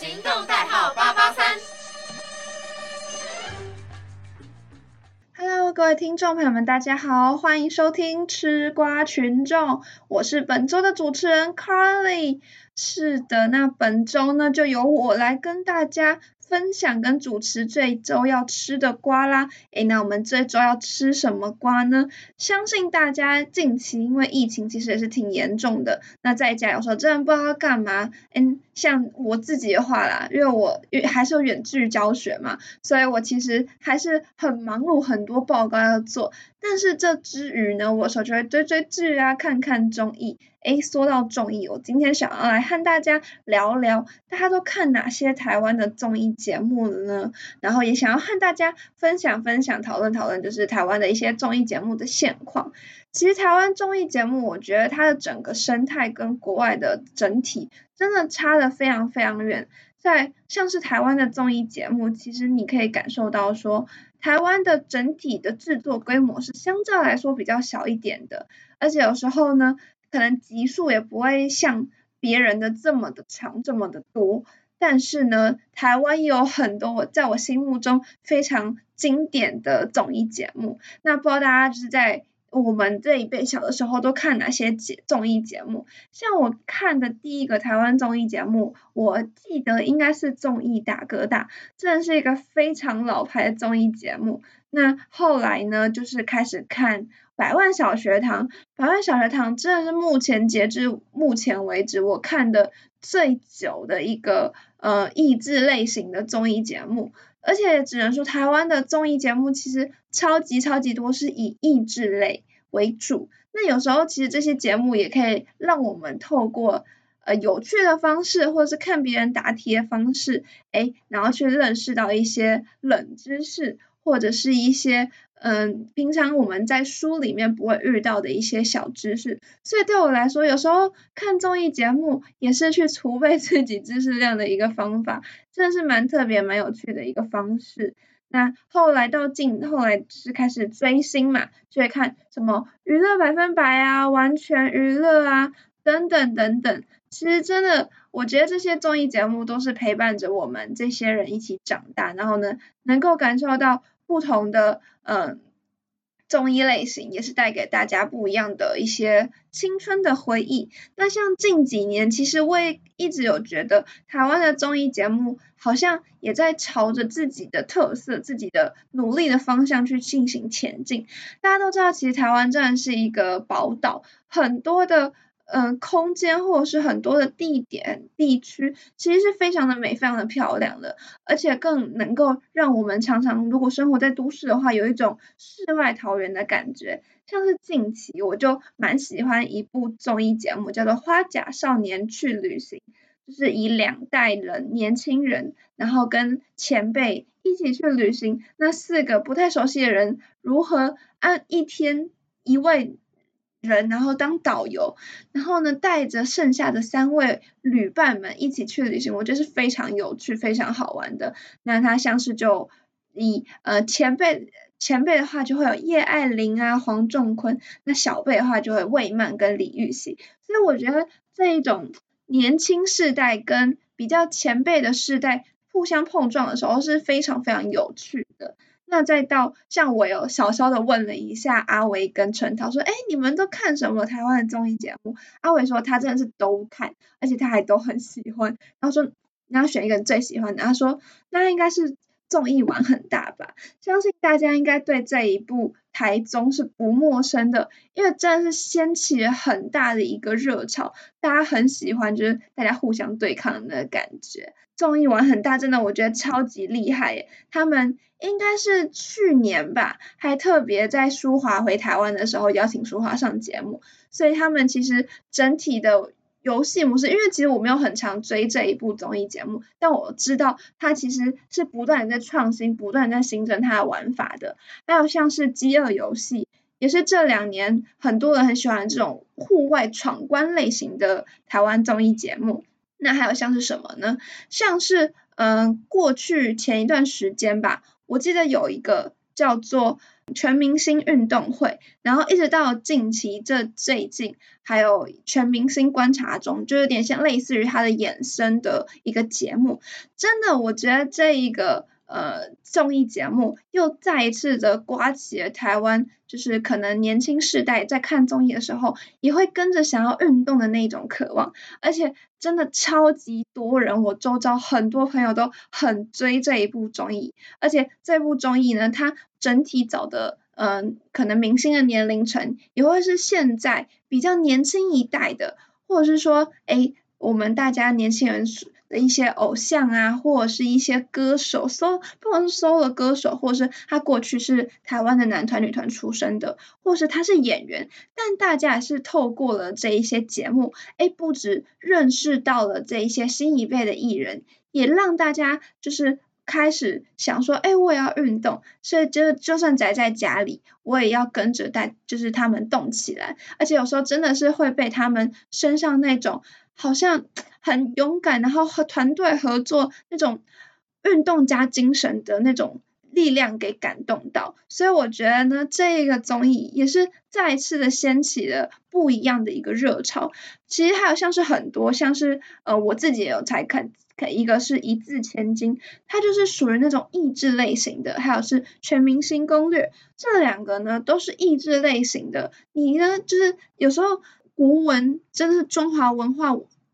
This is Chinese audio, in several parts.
行动代号八八三。Hello，各位听众朋友们，大家好，欢迎收听吃瓜群众，我是本周的主持人 Carly。是的，那本周呢，就由我来跟大家。分享跟主持这一周要吃的瓜啦，诶，那我们这周要吃什么瓜呢？相信大家近期因为疫情其实也是挺严重的，那在家有时候真的不知道要干嘛，嗯，像我自己的话啦，因为我还是有远距教学嘛，所以我其实还是很忙碌，很多报告要做。但是这之余呢，我有时候就会追追剧啊，看看综艺。诶，说到综艺，我今天想要来和大家聊聊，大家都看哪些台湾的综艺节目了呢？然后也想要和大家分享分享、讨论讨论，就是台湾的一些综艺节目的现况。其实台湾综艺节目，我觉得它的整个生态跟国外的整体真的差的非常非常远。在像是台湾的综艺节目，其实你可以感受到说。台湾的整体的制作规模是相较来说比较小一点的，而且有时候呢，可能集数也不会像别人的这么的长，这么的多。但是呢，台湾也有很多我在我心目中非常经典的综艺节目。那不知道大家就是在。我们这一辈小的时候都看哪些节综艺节目？像我看的第一个台湾综艺节目，我记得应该是《综艺大哥大》，真的是一个非常老牌的综艺节目。那后来呢，就是开始看《百万小学堂》，《百万小学堂》真的是目前截至目前为止我看的最久的一个呃益智类型的综艺节目。而且只能说，台湾的综艺节目其实超级超级多，是以益智类为主。那有时候其实这些节目也可以让我们透过呃有趣的方式，或者是看别人答题的方式，哎，然后去认识到一些冷知识，或者是一些。嗯，平常我们在书里面不会遇到的一些小知识，所以对我来说，有时候看综艺节目也是去储备自己知识量的一个方法，真的是蛮特别、蛮有趣的一个方式。那后来到近，后来是开始追星嘛，就会看什么娱乐百分百啊、完全娱乐啊等等等等。其实真的，我觉得这些综艺节目都是陪伴着我们这些人一起长大，然后呢，能够感受到。不同的嗯综艺类型也是带给大家不一样的一些青春的回忆。那像近几年，其实我也一直有觉得台湾的综艺节目好像也在朝着自己的特色、自己的努力的方向去进行前进。大家都知道，其实台湾真的是一个宝岛，很多的。嗯，空间或者是很多的地点地区，其实是非常的美，非常的漂亮的，而且更能够让我们常常如果生活在都市的话，有一种世外桃源的感觉。像是近期我就蛮喜欢一部综艺节目，叫做《花甲少年去旅行》，就是以两代人年轻人，然后跟前辈一起去旅行，那四个不太熟悉的人如何按一天一位。人，然后当导游，然后呢，带着剩下的三位旅伴们一起去旅行，我觉得是非常有趣、非常好玩的。那他像是就以呃前辈前辈的话，就会有叶爱玲啊、黄仲坤，那小辈的话就会魏曼跟李玉玺。所以我觉得这一种年轻世代跟比较前辈的世代互相碰撞的时候，是非常非常有趣的。那再到像我有小小的问了一下阿维跟陈涛说，哎，你们都看什么台湾的综艺节目？阿维说他真的是都看，而且他还都很喜欢。然后说你要选一个最喜欢的，他说那应该是综艺玩很大吧？相信大家应该对这一部台中是不陌生的，因为真的是掀起了很大的一个热潮，大家很喜欢，就是大家互相对抗的感觉。综艺玩很大，真的我觉得超级厉害耶！他们应该是去年吧，还特别在舒华回台湾的时候邀请舒华上节目，所以他们其实整体的游戏模式，因为其实我没有很常追这一部综艺节目，但我知道它其实是不断在创新，不断在形成它的玩法的。还有像是饥饿游戏，也是这两年很多人很喜欢这种户外闯关类型的台湾综艺节目。那还有像是什么呢？像是嗯，过去前一段时间吧，我记得有一个叫做全明星运动会，然后一直到近期这最近还有全明星观察中，就有点像类似于它的衍生的一个节目。真的，我觉得这一个。呃，综艺节目又再一次的刮起了台湾，就是可能年轻世代在看综艺的时候，也会跟着想要运动的那种渴望，而且真的超级多人，我周遭很多朋友都很追这一部综艺，而且这部综艺呢，它整体找的，嗯，可能明星的年龄层也会是现在比较年轻一代的，或者是说，哎，我们大家年轻人。的一些偶像啊，或者是一些歌手，搜不管是搜了歌手，或者是他过去是台湾的男团女团出身的，或是他是演员，但大家也是透过了这一些节目，哎，不止认识到了这一些新一辈的艺人，也让大家就是开始想说，哎，我也要运动，所以就就算宅在家里，我也要跟着带，就是他们动起来，而且有时候真的是会被他们身上那种。好像很勇敢，然后和团队合作那种运动加精神的那种力量给感动到，所以我觉得呢，这个综艺也是再次的掀起了不一样的一个热潮。其实还有像是很多，像是呃我自己也有才看，看一个是一字千金，它就是属于那种益智类型的，还有是全明星攻略，这两个呢都是益智类型的。你呢，就是有时候。国文真的是中华文化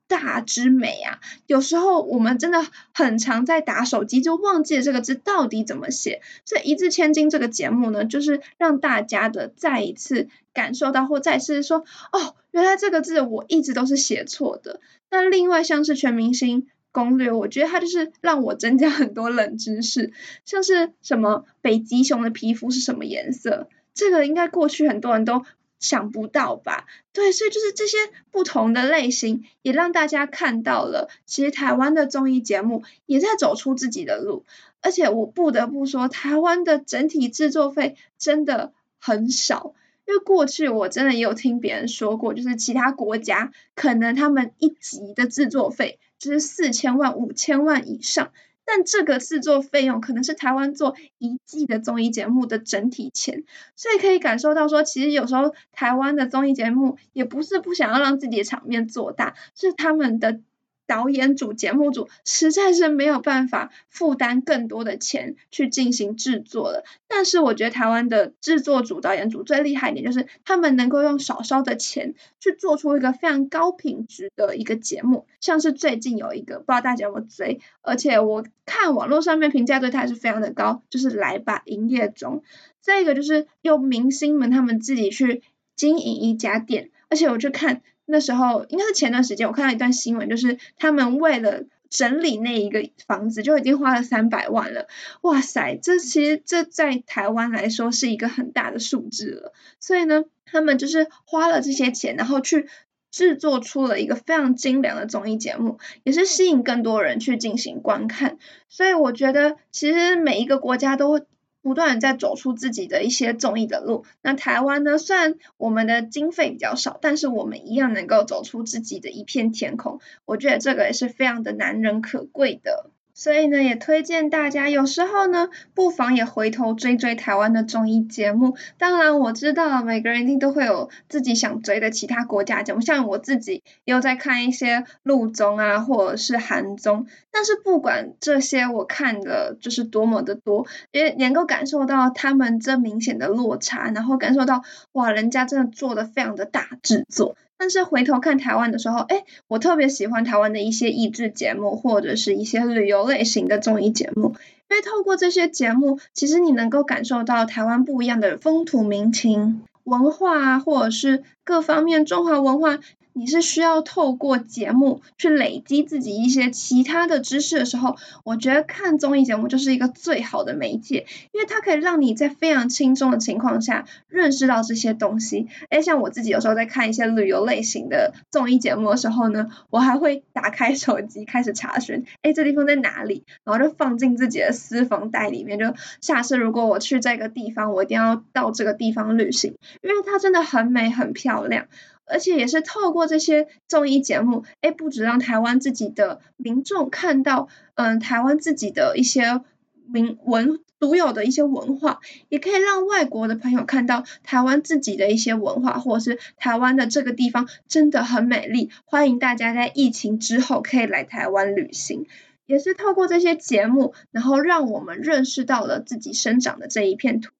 大之美啊！有时候我们真的很常在打手机，就忘记了这个字到底怎么写。所以一字千金这个节目呢，就是让大家的再一次感受到，或再一次说，哦，原来这个字我一直都是写错的。那另外像是全明星攻略，我觉得它就是让我增加很多冷知识，像是什么北极熊的皮肤是什么颜色，这个应该过去很多人都。想不到吧？对，所以就是这些不同的类型，也让大家看到了，其实台湾的综艺节目也在走出自己的路。而且我不得不说，台湾的整体制作费真的很少，因为过去我真的也有听别人说过，就是其他国家可能他们一集的制作费就是四千万、五千万以上。但这个制作费用可能是台湾做一季的综艺节目的整体钱，所以可以感受到说，其实有时候台湾的综艺节目也不是不想要让自己的场面做大，是他们的。导演组、节目组实在是没有办法负担更多的钱去进行制作了。但是我觉得台湾的制作组、导演组最厉害一点，就是他们能够用少少的钱去做出一个非常高品质的一个节目。像是最近有一个，不知道大家有没有追，而且我看网络上面评价对他还是非常的高，就是《来吧营业中》。这个就是用明星们他们自己去经营一家店，而且我去看。那时候应该是前段时间，我看到一段新闻，就是他们为了整理那一个房子，就已经花了三百万了。哇塞，这其实这在台湾来说是一个很大的数字了。所以呢，他们就是花了这些钱，然后去制作出了一个非常精良的综艺节目，也是吸引更多人去进行观看。所以我觉得，其实每一个国家都。不断在走出自己的一些综艺的路。那台湾呢？虽然我们的经费比较少，但是我们一样能够走出自己的一片天空。我觉得这个也是非常的难能可贵的。所以呢，也推荐大家，有时候呢，不妨也回头追追台湾的综艺节目。当然，我知道每个人一定都会有自己想追的其他国家节目，像我自己也有在看一些陆综啊，或者是韩综。但是不管这些，我看的就是多么的多，也能够感受到他们这明显的落差，然后感受到哇，人家真的做的非常的大制作。但是回头看台湾的时候，哎，我特别喜欢台湾的一些益智节目，或者是一些旅游类型的综艺节目，因为透过这些节目，其实你能够感受到台湾不一样的风土民情、文化啊，或者是各方面中华文化。你是需要透过节目去累积自己一些其他的知识的时候，我觉得看综艺节目就是一个最好的媒介，因为它可以让你在非常轻松的情况下认识到这些东西。哎，像我自己有时候在看一些旅游类型的综艺节目的时候呢，我还会打开手机开始查询，哎，这地方在哪里？然后就放进自己的私房袋里面，就下次如果我去这个地方，我一定要到这个地方旅行，因为它真的很美很漂亮。而且也是透过这些综艺节目，哎，不止让台湾自己的民众看到，嗯，台湾自己的一些民文独有的一些文化，也可以让外国的朋友看到台湾自己的一些文化，或者是台湾的这个地方真的很美丽。欢迎大家在疫情之后可以来台湾旅行。也是透过这些节目，然后让我们认识到了自己生长的这一片土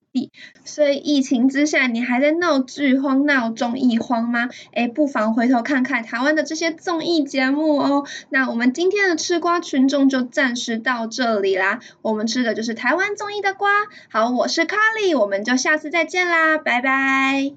所以疫情之下，你还在闹剧荒、闹综艺荒吗？哎，不妨回头看看台湾的这些综艺节目哦。那我们今天的吃瓜群众就暂时到这里啦。我们吃的就是台湾综艺的瓜。好，我是卡莉我们就下次再见啦，拜拜。